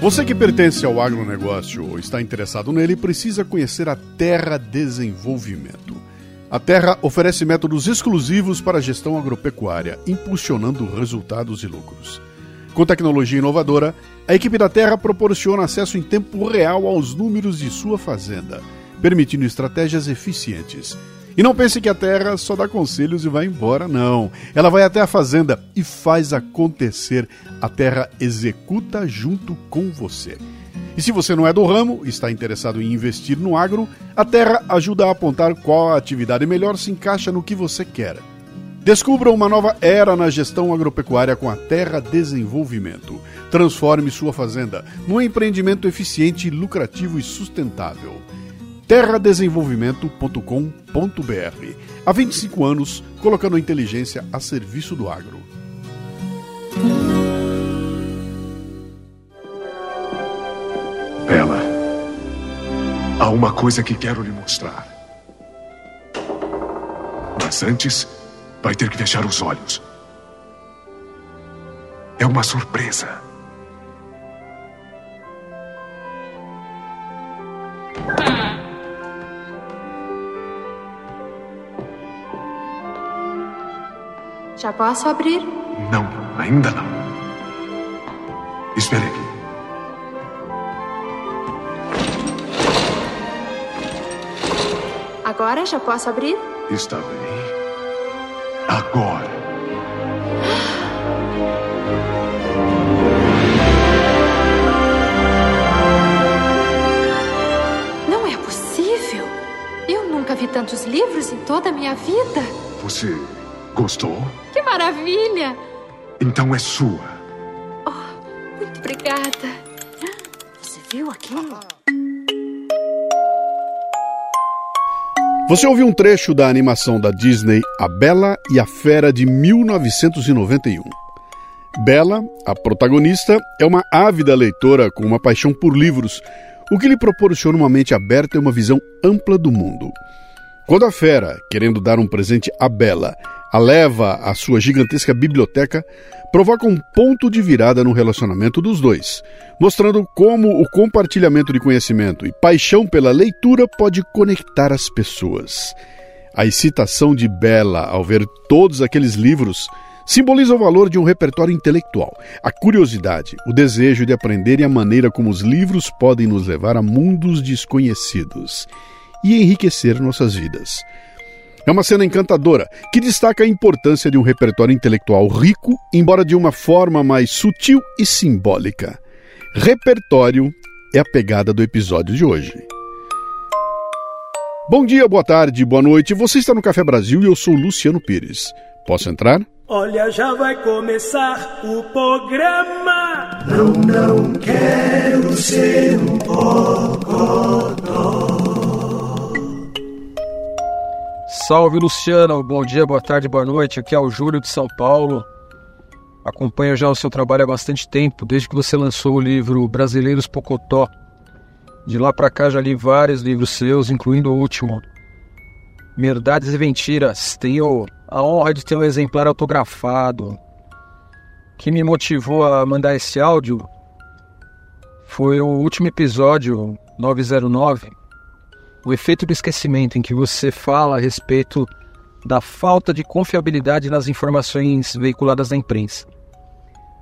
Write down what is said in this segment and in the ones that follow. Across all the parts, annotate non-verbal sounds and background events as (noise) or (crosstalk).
Você que pertence ao agronegócio ou está interessado nele precisa conhecer a Terra Desenvolvimento. A Terra oferece métodos exclusivos para a gestão agropecuária, impulsionando resultados e lucros. Com tecnologia inovadora, a equipe da Terra proporciona acesso em tempo real aos números de sua fazenda, permitindo estratégias eficientes. E não pense que a Terra só dá conselhos e vai embora, não. Ela vai até a fazenda e faz acontecer. A Terra executa junto com você. E se você não é do ramo e está interessado em investir no agro, a Terra ajuda a apontar qual atividade melhor se encaixa no que você quer. Descubra uma nova era na gestão agropecuária com a Terra Desenvolvimento. Transforme sua fazenda num empreendimento eficiente, lucrativo e sustentável. terradesenvolvimento.com.br. Há 25 anos, colocando a inteligência a serviço do agro. Bela, há uma coisa que quero lhe mostrar. Mas antes, vai ter que fechar os olhos. É uma surpresa. Já posso abrir? Não, ainda não. Espere aqui. Agora já posso abrir? Está bem. Agora. Não é possível! Eu nunca vi tantos livros em toda a minha vida. Você gostou? Que maravilha! Então é sua. Muito obrigada. Você viu aquilo? Você ouviu um trecho da animação da Disney A Bela e a Fera de 1991. Bela, a protagonista, é uma ávida leitora com uma paixão por livros, o que lhe proporciona uma mente aberta e uma visão ampla do mundo. Quando a fera, querendo dar um presente a Bela, a leva à sua gigantesca biblioteca, provoca um ponto de virada no relacionamento dos dois, mostrando como o compartilhamento de conhecimento e paixão pela leitura pode conectar as pessoas. A excitação de Bela ao ver todos aqueles livros simboliza o valor de um repertório intelectual, a curiosidade, o desejo de aprender e a maneira como os livros podem nos levar a mundos desconhecidos e enriquecer nossas vidas. É uma cena encantadora que destaca a importância de um repertório intelectual rico, embora de uma forma mais sutil e simbólica. Repertório é a pegada do episódio de hoje. Bom dia, boa tarde, boa noite. Você está no Café Brasil e eu sou Luciano Pires. Posso entrar? Olha, já vai começar o programa. Não, não quero ser um bocodó. Salve Luciano, bom dia, boa tarde, boa noite. Aqui é o Júlio de São Paulo. Acompanho já o seu trabalho há bastante tempo, desde que você lançou o livro Brasileiros Pocotó. De lá para cá já li vários livros seus, incluindo o último, Verdades e Mentiras. Tenho a honra de ter um exemplar autografado. O que me motivou a mandar esse áudio foi o último episódio, 909, o efeito do esquecimento, em que você fala a respeito da falta de confiabilidade nas informações veiculadas na imprensa.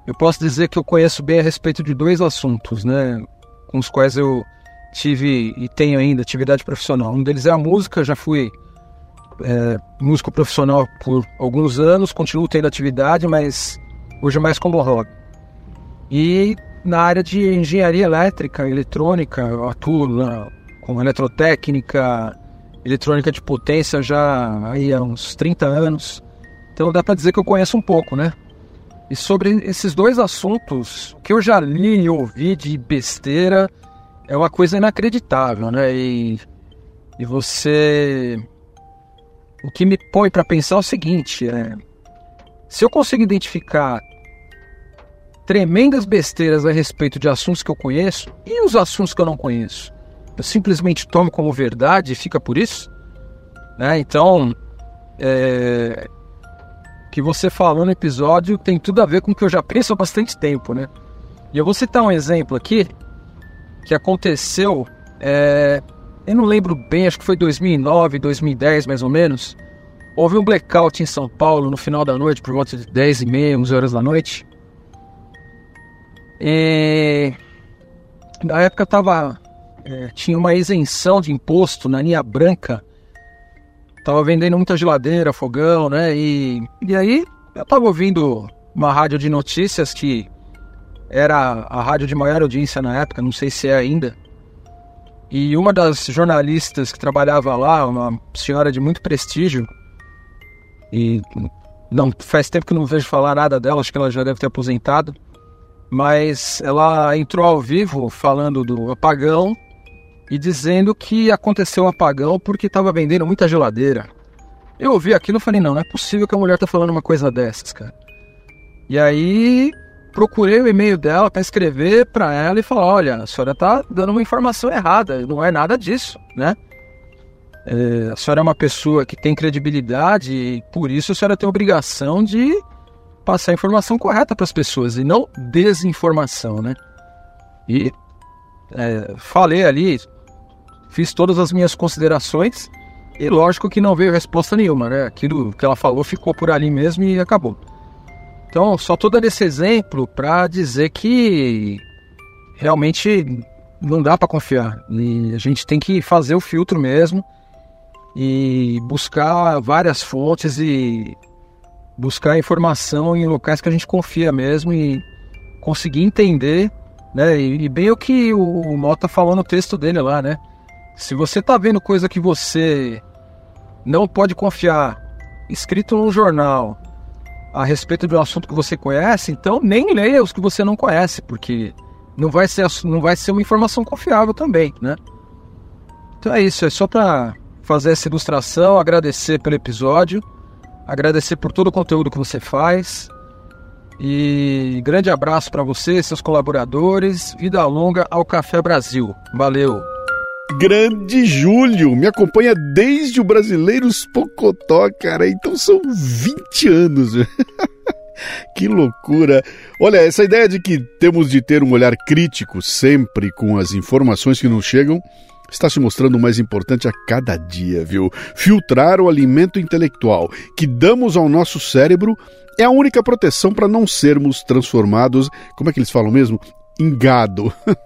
Eu posso dizer que eu conheço bem a respeito de dois assuntos, né, com os quais eu tive e tenho ainda atividade profissional. Um deles é a música, já fui é, músico profissional por alguns anos, continuo tendo atividade, mas hoje é mais como hobby. E na área de engenharia elétrica, eletrônica, eu atuo na, com eletrotécnica, eletrônica de potência já aí há uns 30 anos. Então dá para dizer que eu conheço um pouco, né? E sobre esses dois assuntos, o que eu já li e ouvi de besteira é uma coisa inacreditável, né? E, e você. O que me põe para pensar é o seguinte: é, se eu consigo identificar tremendas besteiras a respeito de assuntos que eu conheço e os assuntos que eu não conheço, eu simplesmente tomo como verdade e fica por isso? Né? Então, é, que você falou no episódio tem tudo a ver com o que eu já penso há bastante tempo, né? E eu vou citar um exemplo aqui que aconteceu, é, eu não lembro bem, acho que foi 2009, 2010 mais ou menos. Houve um blackout em São Paulo no final da noite, por volta de 10 e meia, 11 horas da noite. E na época tava, é, tinha uma isenção de imposto na linha branca Tava vendendo muita geladeira, fogão, né? E, e aí eu tava ouvindo uma rádio de notícias que era a rádio de maior audiência na época, não sei se é ainda. E uma das jornalistas que trabalhava lá, uma senhora de muito prestígio, e não faz tempo que não vejo falar nada dela, acho que ela já deve ter aposentado, mas ela entrou ao vivo falando do apagão e dizendo que aconteceu um apagão porque estava vendendo muita geladeira. Eu ouvi aquilo e falei, não, não é possível que a mulher tá falando uma coisa dessas, cara. E aí procurei o e-mail dela para escrever para ela e falar, olha, a senhora tá dando uma informação errada, não é nada disso, né? É, a senhora é uma pessoa que tem credibilidade e por isso a senhora tem a obrigação de passar a informação correta para as pessoas e não desinformação, né? E é, falei ali, fiz todas as minhas considerações e lógico que não veio resposta nenhuma, né? Aquilo que ela falou ficou por ali mesmo e acabou. Então, só tô dando esse exemplo para dizer que realmente não dá para confiar. E a gente tem que fazer o filtro mesmo e buscar várias fontes e buscar informação em locais que a gente confia mesmo e conseguir entender, né? E, bem o que o, o Mota falou no texto dele lá, né? Se você tá vendo coisa que você não pode confiar, escrito num jornal, a respeito de um assunto que você conhece, então nem leia os que você não conhece, porque não vai ser, não vai ser uma informação confiável também, né? Então é isso, é só para fazer essa ilustração, agradecer pelo episódio, agradecer por todo o conteúdo que você faz. E grande abraço para você, seus colaboradores. Vida longa ao Café Brasil. Valeu! Grande Júlio, me acompanha desde o Brasileiros Pocotó, cara. Então são 20 anos. (laughs) que loucura! Olha, essa ideia de que temos de ter um olhar crítico sempre com as informações que nos chegam está se mostrando mais importante a cada dia, viu? Filtrar o alimento intelectual que damos ao nosso cérebro é a única proteção para não sermos transformados, como é que eles falam mesmo? Em gado. (laughs)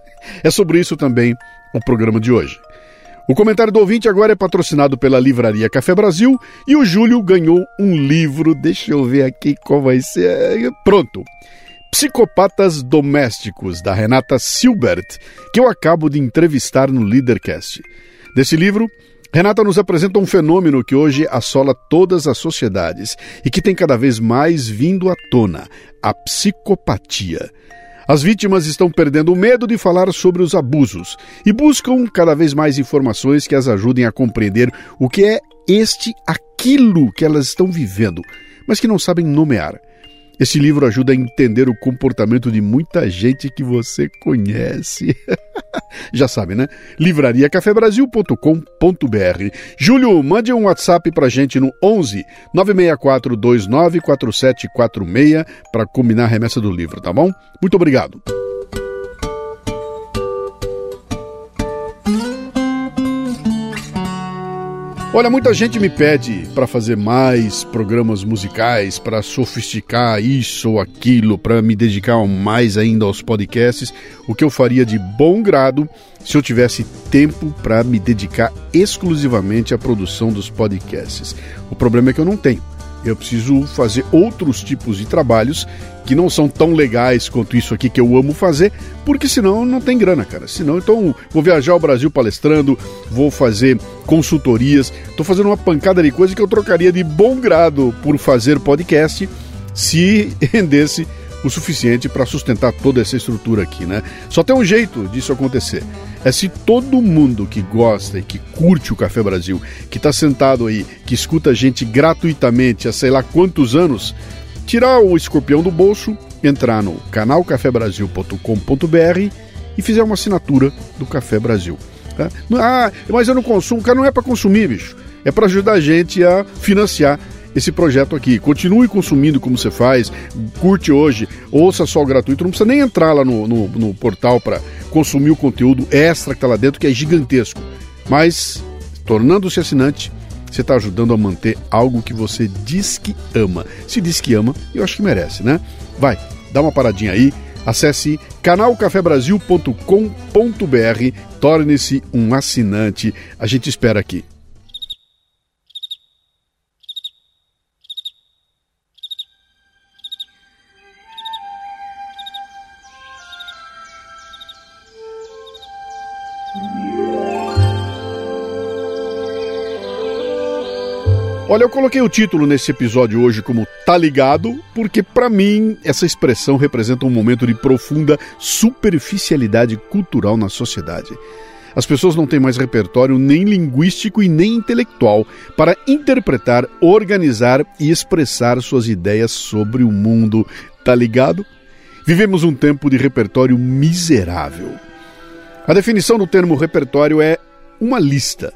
É sobre isso também o programa de hoje. O comentário do ouvinte agora é patrocinado pela Livraria Café Brasil e o Júlio ganhou um livro. Deixa eu ver aqui qual vai ser. Pronto. Psicopatas Domésticos, da Renata Silbert, que eu acabo de entrevistar no Leadercast. Desse livro, Renata nos apresenta um fenômeno que hoje assola todas as sociedades e que tem cada vez mais vindo à tona: a psicopatia. As vítimas estão perdendo o medo de falar sobre os abusos e buscam cada vez mais informações que as ajudem a compreender o que é este aquilo que elas estão vivendo, mas que não sabem nomear. Esse livro ajuda a entender o comportamento de muita gente que você conhece. (laughs) Já sabe, né? livrariacafebrasil.com.br. Júlio, mande um WhatsApp pra gente no 11 964 294746 para combinar a remessa do livro, tá bom? Muito obrigado. Olha, muita gente me pede para fazer mais programas musicais, para sofisticar isso ou aquilo, para me dedicar mais ainda aos podcasts, o que eu faria de bom grado se eu tivesse tempo para me dedicar exclusivamente à produção dos podcasts. O problema é que eu não tenho eu preciso fazer outros tipos de trabalhos que não são tão legais quanto isso aqui que eu amo fazer, porque senão não tem grana, cara. Senão, então, vou viajar ao Brasil palestrando, vou fazer consultorias, tô fazendo uma pancada de coisa que eu trocaria de bom grado por fazer podcast se (laughs) rendesse o suficiente para sustentar toda essa estrutura aqui, né? Só tem um jeito disso acontecer. É se todo mundo que gosta e que curte o Café Brasil, que está sentado aí, que escuta a gente gratuitamente há sei lá quantos anos, tirar o escorpião do bolso, entrar no canalcafebrasil.com.br e fizer uma assinatura do Café Brasil. Tá? Ah, mas eu não consumo, cara, não é para consumir, bicho. é para ajudar a gente a financiar esse projeto aqui. Continue consumindo como você faz, curte hoje, ouça só o gratuito, não precisa nem entrar lá no, no, no portal para consumir o conteúdo extra que está lá dentro, que é gigantesco. Mas, tornando-se assinante, você está ajudando a manter algo que você diz que ama. Se diz que ama, eu acho que merece, né? Vai, dá uma paradinha aí, acesse canalcafebrasil.com.br, torne-se um assinante. A gente espera aqui. Olha, eu coloquei o título nesse episódio hoje como Tá Ligado, porque para mim essa expressão representa um momento de profunda superficialidade cultural na sociedade. As pessoas não têm mais repertório nem linguístico e nem intelectual para interpretar, organizar e expressar suas ideias sobre o mundo. Tá ligado? Vivemos um tempo de repertório miserável. A definição do termo repertório é uma lista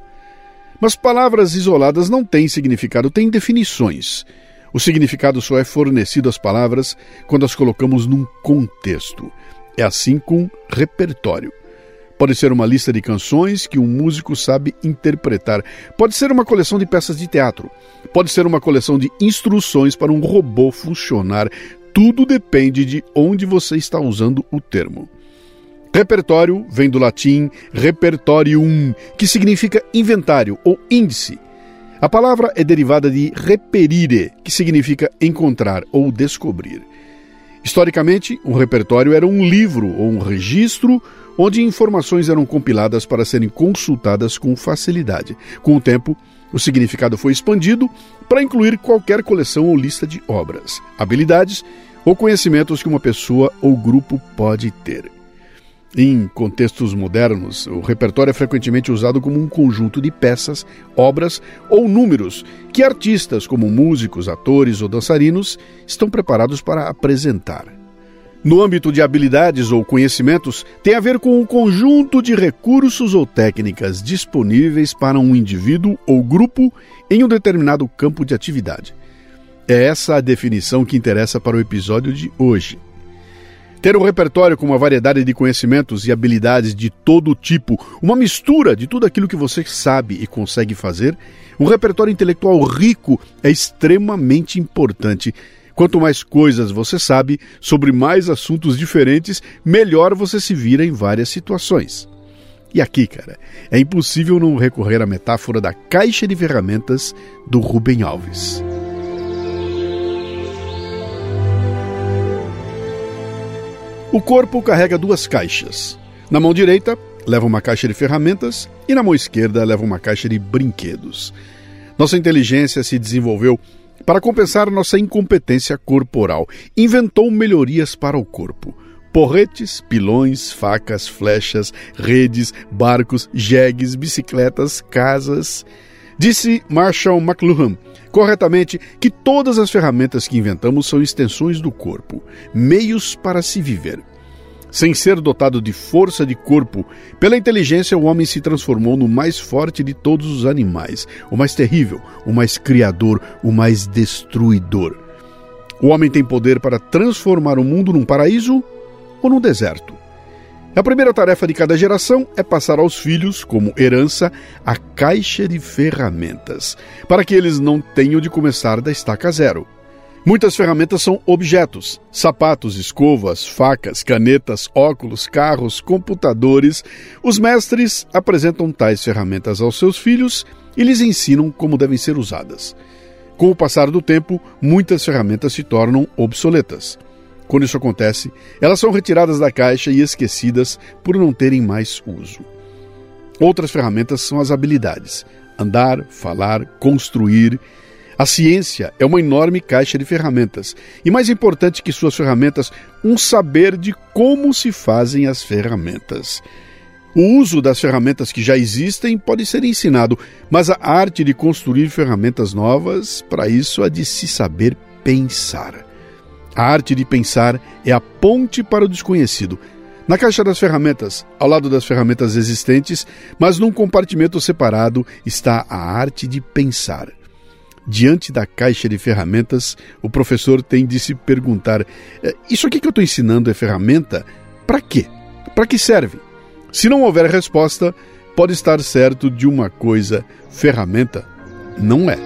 mas palavras isoladas não têm significado, têm definições. O significado só é fornecido às palavras quando as colocamos num contexto. É assim com repertório. Pode ser uma lista de canções que um músico sabe interpretar. Pode ser uma coleção de peças de teatro. Pode ser uma coleção de instruções para um robô funcionar. Tudo depende de onde você está usando o termo. Repertório vem do latim repertorium, que significa inventário ou índice. A palavra é derivada de reperire, que significa encontrar ou descobrir. Historicamente, um repertório era um livro ou um registro onde informações eram compiladas para serem consultadas com facilidade. Com o tempo, o significado foi expandido para incluir qualquer coleção ou lista de obras, habilidades ou conhecimentos que uma pessoa ou grupo pode ter. Em contextos modernos, o repertório é frequentemente usado como um conjunto de peças, obras ou números que artistas, como músicos, atores ou dançarinos, estão preparados para apresentar. No âmbito de habilidades ou conhecimentos, tem a ver com um conjunto de recursos ou técnicas disponíveis para um indivíduo ou grupo em um determinado campo de atividade. É essa a definição que interessa para o episódio de hoje. Ter um repertório com uma variedade de conhecimentos e habilidades de todo tipo, uma mistura de tudo aquilo que você sabe e consegue fazer, um repertório intelectual rico é extremamente importante. Quanto mais coisas você sabe sobre mais assuntos diferentes, melhor você se vira em várias situações. E aqui, cara, é impossível não recorrer à metáfora da caixa de ferramentas do Rubem Alves. O corpo carrega duas caixas. Na mão direita, leva uma caixa de ferramentas e na mão esquerda, leva uma caixa de brinquedos. Nossa inteligência se desenvolveu para compensar nossa incompetência corporal. Inventou melhorias para o corpo. Porretes, pilões, facas, flechas, redes, barcos, jegues, bicicletas, casas. Disse Marshall McLuhan corretamente que todas as ferramentas que inventamos são extensões do corpo, meios para se viver. Sem ser dotado de força de corpo, pela inteligência o homem se transformou no mais forte de todos os animais, o mais terrível, o mais criador, o mais destruidor. O homem tem poder para transformar o mundo num paraíso ou num deserto. A primeira tarefa de cada geração é passar aos filhos, como herança, a caixa de ferramentas, para que eles não tenham de começar da estaca zero. Muitas ferramentas são objetos: sapatos, escovas, facas, canetas, óculos, carros, computadores. Os mestres apresentam tais ferramentas aos seus filhos e lhes ensinam como devem ser usadas. Com o passar do tempo, muitas ferramentas se tornam obsoletas. Quando isso acontece, elas são retiradas da caixa e esquecidas por não terem mais uso. Outras ferramentas são as habilidades: andar, falar, construir. A ciência é uma enorme caixa de ferramentas, e mais importante que suas ferramentas, um saber de como se fazem as ferramentas. O uso das ferramentas que já existem pode ser ensinado, mas a arte de construir ferramentas novas, para isso há de se saber pensar. A arte de pensar é a ponte para o desconhecido. Na caixa das ferramentas, ao lado das ferramentas existentes, mas num compartimento separado, está a arte de pensar. Diante da caixa de ferramentas, o professor tem de se perguntar: eh, Isso aqui que eu estou ensinando é ferramenta? Para quê? Para que serve? Se não houver resposta, pode estar certo de uma coisa: ferramenta não é.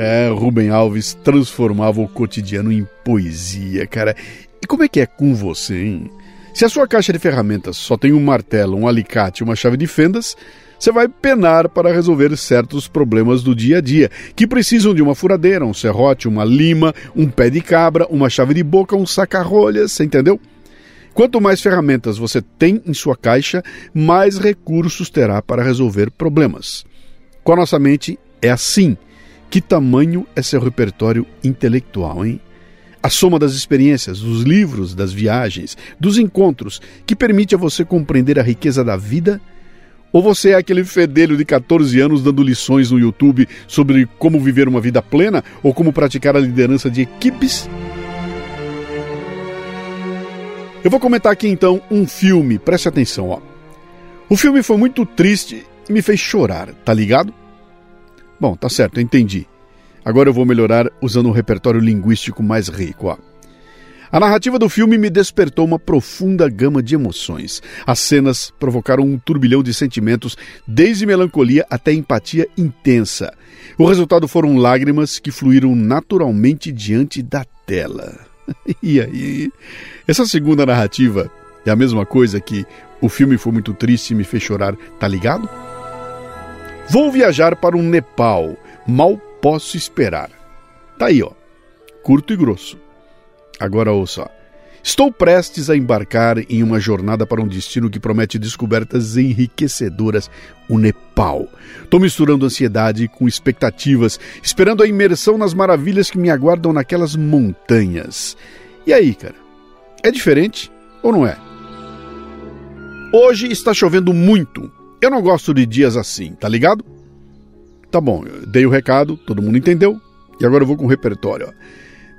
É, Rubem Alves transformava o cotidiano em poesia, cara. E como é que é com você, hein? Se a sua caixa de ferramentas só tem um martelo, um alicate e uma chave de fendas, você vai penar para resolver certos problemas do dia a dia, que precisam de uma furadeira, um serrote, uma lima, um pé de cabra, uma chave de boca, um saca-rolhas, entendeu? Quanto mais ferramentas você tem em sua caixa, mais recursos terá para resolver problemas. Com a nossa mente é assim. Que tamanho é seu repertório intelectual, hein? A soma das experiências, dos livros, das viagens, dos encontros, que permite a você compreender a riqueza da vida? Ou você é aquele fedelho de 14 anos dando lições no YouTube sobre como viver uma vida plena ou como praticar a liderança de equipes? Eu vou comentar aqui então um filme, preste atenção, ó. O filme foi muito triste e me fez chorar, tá ligado? Bom, tá certo, entendi. Agora eu vou melhorar usando um repertório linguístico mais rico. Ó. A narrativa do filme me despertou uma profunda gama de emoções. As cenas provocaram um turbilhão de sentimentos, desde melancolia até empatia intensa. O resultado foram lágrimas que fluíram naturalmente diante da tela. (laughs) e aí? Essa segunda narrativa é a mesma coisa que o filme foi muito triste e me fez chorar, tá ligado? Vou viajar para o Nepal. Mal posso esperar. Tá aí, ó. Curto e grosso. Agora ouça. Estou prestes a embarcar em uma jornada para um destino que promete descobertas enriquecedoras, o Nepal. Estou misturando ansiedade com expectativas, esperando a imersão nas maravilhas que me aguardam naquelas montanhas. E aí, cara? É diferente ou não é? Hoje está chovendo muito eu não gosto de dias assim, tá ligado? Tá bom, dei o recado, todo mundo entendeu, e agora eu vou com o repertório.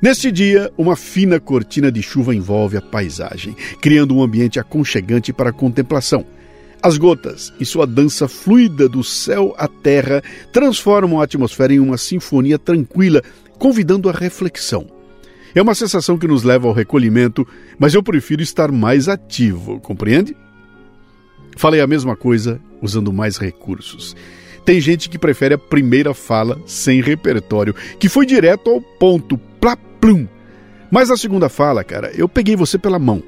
Neste dia, uma fina cortina de chuva envolve a paisagem, criando um ambiente aconchegante para a contemplação. As gotas, em sua dança fluida do céu à terra, transformam a atmosfera em uma sinfonia tranquila, convidando a reflexão. É uma sensação que nos leva ao recolhimento, mas eu prefiro estar mais ativo, compreende? Falei a mesma coisa usando mais recursos. Tem gente que prefere a primeira fala sem repertório, que foi direto ao ponto, plá plum. Mas a segunda fala, cara, eu peguei você pela mão.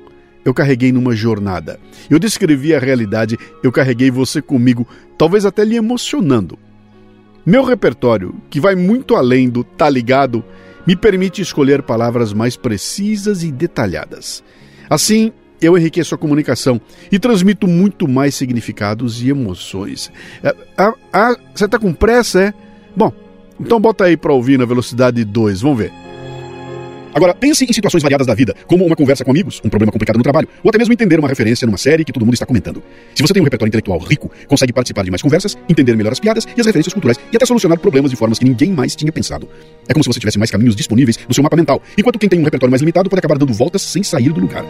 Eu carreguei numa jornada. Eu descrevi a realidade, eu carreguei você comigo, talvez até lhe emocionando. Meu repertório, que vai muito além do tá ligado, me permite escolher palavras mais precisas e detalhadas. Assim, eu enriqueço a comunicação e transmito muito mais significados e emoções. Ah, ah, você está com pressa, é? Bom, então bota aí para ouvir na velocidade 2, vamos ver. Agora, pense em situações variadas da vida, como uma conversa com amigos, um problema complicado no trabalho, ou até mesmo entender uma referência numa série que todo mundo está comentando. Se você tem um repertório intelectual rico, consegue participar de mais conversas, entender melhor as piadas e as referências culturais e até solucionar problemas de formas que ninguém mais tinha pensado. É como se você tivesse mais caminhos disponíveis no seu mapa mental, enquanto quem tem um repertório mais limitado pode acabar dando voltas sem sair do lugar.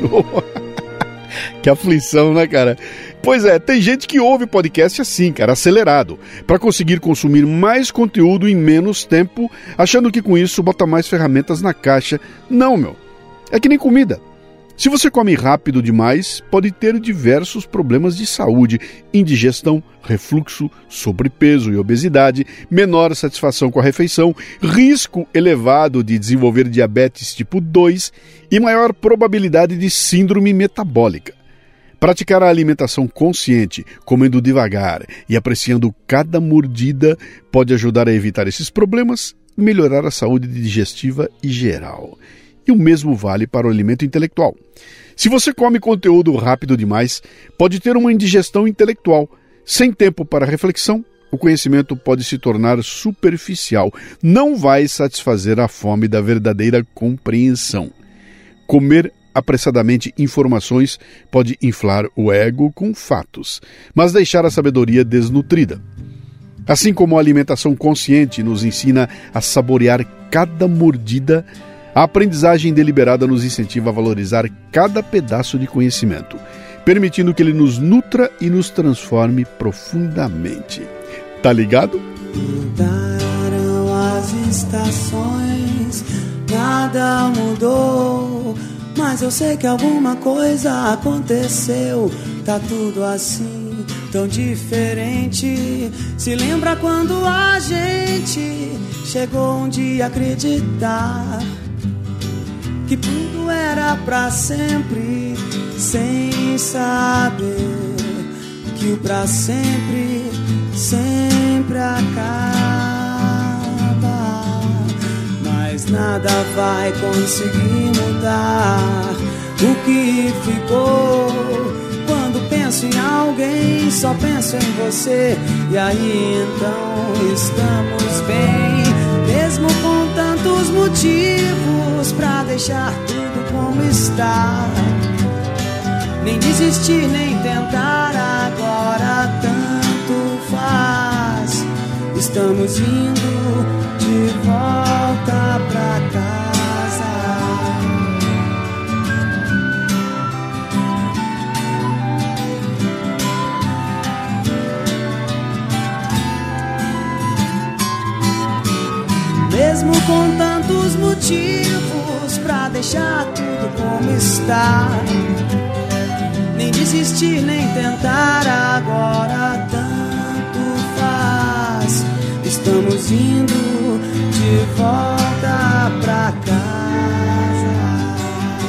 (laughs) que aflição, né, cara? Pois é, tem gente que ouve podcast assim, cara, acelerado, para conseguir consumir mais conteúdo em menos tempo, achando que com isso bota mais ferramentas na caixa. Não, meu. É que nem comida. Se você come rápido demais, pode ter diversos problemas de saúde, indigestão, refluxo, sobrepeso e obesidade, menor satisfação com a refeição, risco elevado de desenvolver diabetes tipo 2 e maior probabilidade de síndrome metabólica. Praticar a alimentação consciente, comendo devagar e apreciando cada mordida, pode ajudar a evitar esses problemas e melhorar a saúde digestiva e geral. E o mesmo vale para o alimento intelectual. Se você come conteúdo rápido demais, pode ter uma indigestão intelectual. Sem tempo para reflexão, o conhecimento pode se tornar superficial, não vai satisfazer a fome da verdadeira compreensão. Comer apressadamente informações pode inflar o ego com fatos, mas deixar a sabedoria desnutrida. Assim como a alimentação consciente nos ensina a saborear cada mordida, A aprendizagem deliberada nos incentiva a valorizar cada pedaço de conhecimento, permitindo que ele nos nutra e nos transforme profundamente. Tá ligado? Mudaram as estações, nada mudou. Mas eu sei que alguma coisa aconteceu. Tá tudo assim, tão diferente. Se lembra quando a gente chegou um dia a acreditar que tudo era para sempre, sem saber que o para sempre sempre acaba. Mas nada vai conseguir mudar o que ficou. Quando penso em alguém, só penso em você. E aí então estamos bem, mesmo com tantos motivos pra deixar tudo como está. Nem desistir, nem tentar, agora tanto faz. Estamos indo de volta pra casa. Mesmo com tantos motivos pra deixar tudo como está. Nem desistir, nem tentar, agora tanto faz. Estamos indo de volta pra casa.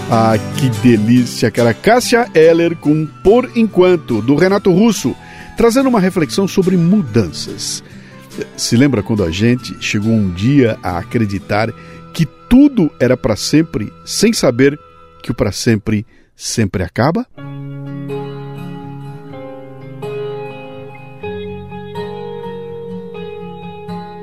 Ah, que delícia, cara. Cássia Eller com Por Enquanto, do Renato Russo, trazendo uma reflexão sobre mudanças. Se lembra quando a gente chegou um dia a acreditar que tudo era para sempre, sem saber que o para sempre sempre acaba?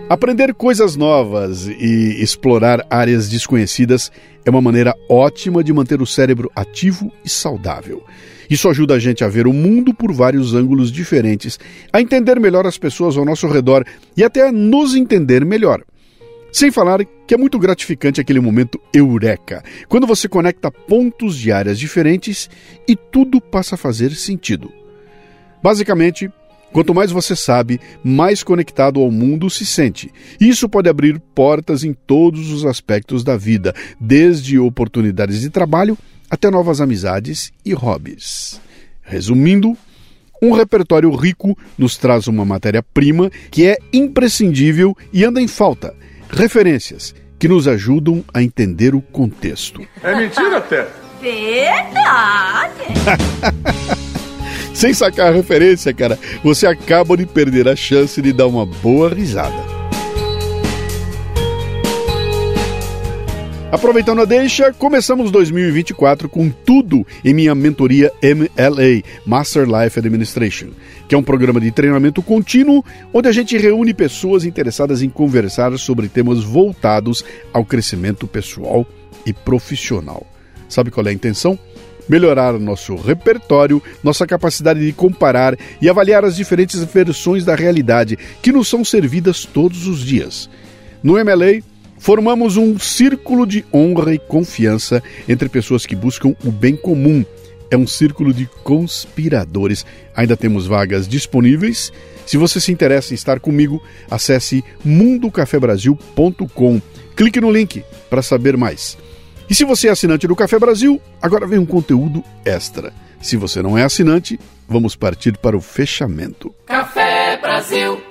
Aprender coisas novas e explorar áreas desconhecidas é uma maneira ótima de manter o cérebro ativo e saudável. Isso ajuda a gente a ver o mundo por vários ângulos diferentes, a entender melhor as pessoas ao nosso redor e até a nos entender melhor. Sem falar que é muito gratificante aquele momento eureka, quando você conecta pontos de áreas diferentes e tudo passa a fazer sentido. Basicamente, quanto mais você sabe, mais conectado ao mundo se sente. Isso pode abrir portas em todos os aspectos da vida, desde oportunidades de trabalho até novas amizades e hobbies. Resumindo, um repertório rico nos traz uma matéria-prima que é imprescindível e anda em falta referências que nos ajudam a entender o contexto. É mentira, até? Verdade! (laughs) Sem sacar a referência, cara, você acaba de perder a chance de dar uma boa risada. Aproveitando a deixa, começamos 2024 com tudo em minha mentoria MLA, Master Life Administration, que é um programa de treinamento contínuo onde a gente reúne pessoas interessadas em conversar sobre temas voltados ao crescimento pessoal e profissional. Sabe qual é a intenção? melhorar nosso repertório, nossa capacidade de comparar e avaliar as diferentes versões da realidade que nos são servidas todos os dias. No MLA, Formamos um círculo de honra e confiança entre pessoas que buscam o bem comum. É um círculo de conspiradores. Ainda temos vagas disponíveis. Se você se interessa em estar comigo, acesse mundocafebrasil.com. Clique no link para saber mais. E se você é assinante do Café Brasil, agora vem um conteúdo extra. Se você não é assinante, vamos partir para o fechamento. Café Brasil.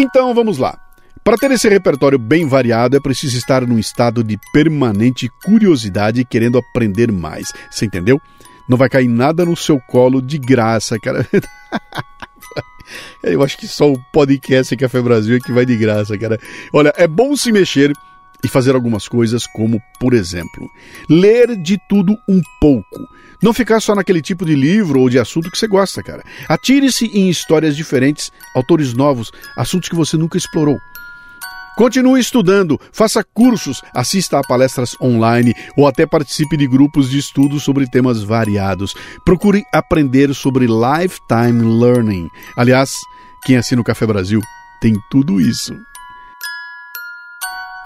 Então vamos lá. Para ter esse repertório bem variado, é preciso estar num estado de permanente curiosidade querendo aprender mais. Você entendeu? Não vai cair nada no seu colo de graça, cara. (laughs) Eu acho que só o podcast Café Brasil é que vai de graça, cara. Olha, é bom se mexer e fazer algumas coisas, como, por exemplo, ler de tudo um pouco. Não ficar só naquele tipo de livro ou de assunto que você gosta, cara. Atire-se em histórias diferentes, autores novos, assuntos que você nunca explorou. Continue estudando, faça cursos, assista a palestras online ou até participe de grupos de estudo sobre temas variados. Procure aprender sobre lifetime learning. Aliás, quem assina o Café Brasil tem tudo isso.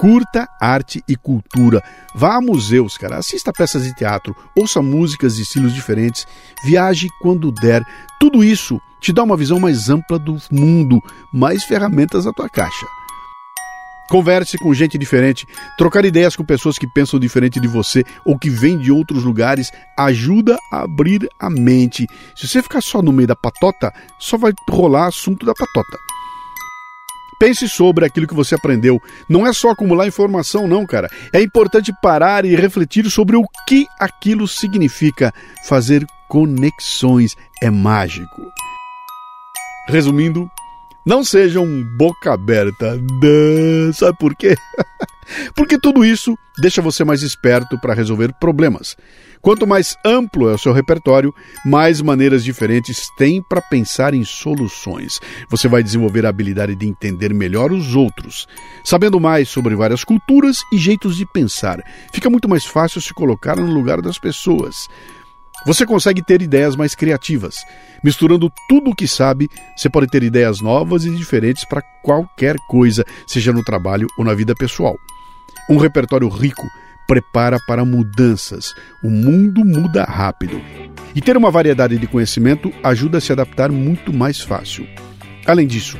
Curta arte e cultura. Vá a museus, cara. Assista peças de teatro, ouça músicas de estilos diferentes, viaje quando der. Tudo isso te dá uma visão mais ampla do mundo, mais ferramentas na tua caixa. Converse com gente diferente, trocar ideias com pessoas que pensam diferente de você ou que vêm de outros lugares ajuda a abrir a mente. Se você ficar só no meio da patota, só vai rolar assunto da patota. Pense sobre aquilo que você aprendeu. Não é só acumular informação, não, cara. É importante parar e refletir sobre o que aquilo significa. Fazer conexões é mágico. Resumindo, não seja um boca aberta. Sabe por quê? (laughs) Porque tudo isso deixa você mais esperto para resolver problemas. Quanto mais amplo é o seu repertório, mais maneiras diferentes tem para pensar em soluções. Você vai desenvolver a habilidade de entender melhor os outros. Sabendo mais sobre várias culturas e jeitos de pensar, fica muito mais fácil se colocar no lugar das pessoas. Você consegue ter ideias mais criativas. Misturando tudo o que sabe, você pode ter ideias novas e diferentes para qualquer coisa, seja no trabalho ou na vida pessoal. Um repertório rico prepara para mudanças. O mundo muda rápido. E ter uma variedade de conhecimento ajuda a se adaptar muito mais fácil. Além disso,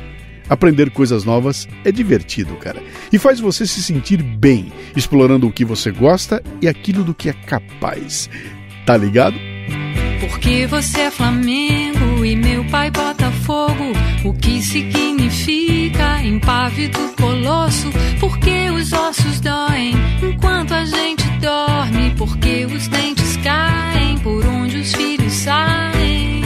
aprender coisas novas é divertido, cara. E faz você se sentir bem, explorando o que você gosta e aquilo do que é capaz. Tá ligado? Porque você é Flamengo e meu pai Botafogo. O que significa impávido colosso? Porque os ossos doem enquanto a gente dorme. Porque os dentes caem por onde os filhos saem.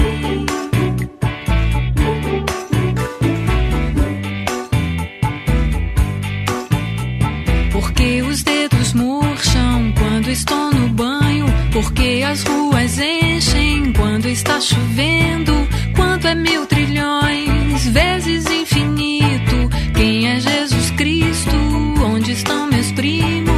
Porque os dedos murcham quando estou no banho. Porque as ruas enchem está chovendo. Quanto é mil trilhões, vezes infinito. Quem é Jesus Cristo? Onde estão meus primos?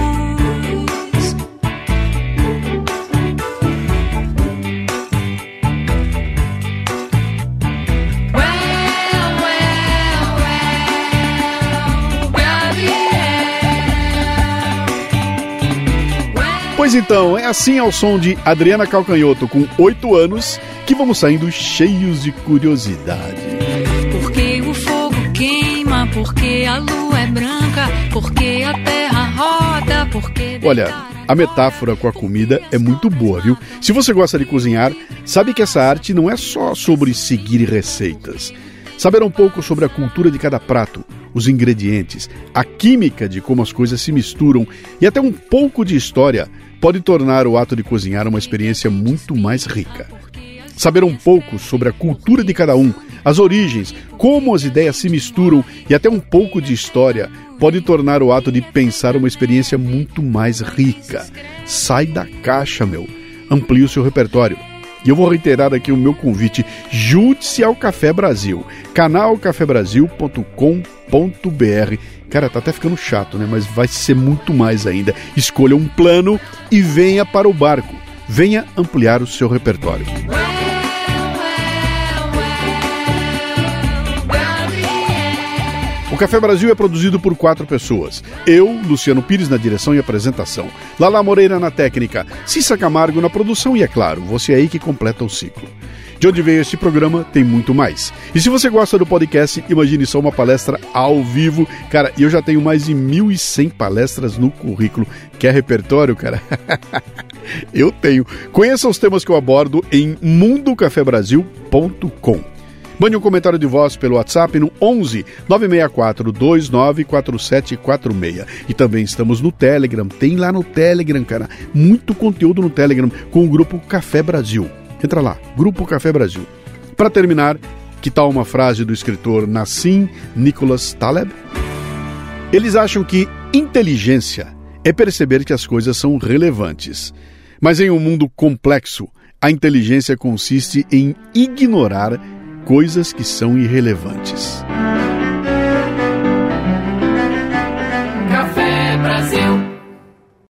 Pois então, é assim ao som de Adriana Calcanhoto, com 8 anos, que vamos saindo cheios de curiosidade. Porque o fogo queima, porque a lua é branca, porque a terra roda, porque. Olha, a metáfora com a comida é muito boa, viu? Se você gosta de cozinhar, sabe que essa arte não é só sobre seguir receitas. Saber um pouco sobre a cultura de cada prato, os ingredientes, a química de como as coisas se misturam e até um pouco de história pode tornar o ato de cozinhar uma experiência muito mais rica. Saber um pouco sobre a cultura de cada um, as origens, como as ideias se misturam e até um pouco de história pode tornar o ato de pensar uma experiência muito mais rica. Sai da caixa, meu. Amplie o seu repertório. E eu vou reiterar aqui o meu convite: junte-se ao Café Brasil, canalcafebrasil.com.br. Cara, tá até ficando chato, né? Mas vai ser muito mais ainda. Escolha um plano e venha para o barco. Venha ampliar o seu repertório. Café Brasil é produzido por quatro pessoas. Eu, Luciano Pires, na direção e apresentação. Lala Moreira na técnica. Cissa Camargo na produção e, é claro, você aí que completa o ciclo. De onde veio este programa, tem muito mais. E se você gosta do podcast, imagine só uma palestra ao vivo. Cara, eu já tenho mais de 1.100 palestras no currículo. Quer repertório, cara? (laughs) eu tenho. Conheça os temas que eu abordo em mundocafebrasil.com. Mande um comentário de voz pelo WhatsApp no 11 964 294746. E também estamos no Telegram. Tem lá no Telegram, cara, muito conteúdo no Telegram com o grupo Café Brasil. Entra lá, Grupo Café Brasil. Para terminar, que tal uma frase do escritor Nassim Nicholas Taleb? Eles acham que inteligência é perceber que as coisas são relevantes. Mas em um mundo complexo, a inteligência consiste em ignorar coisas que são irrelevantes.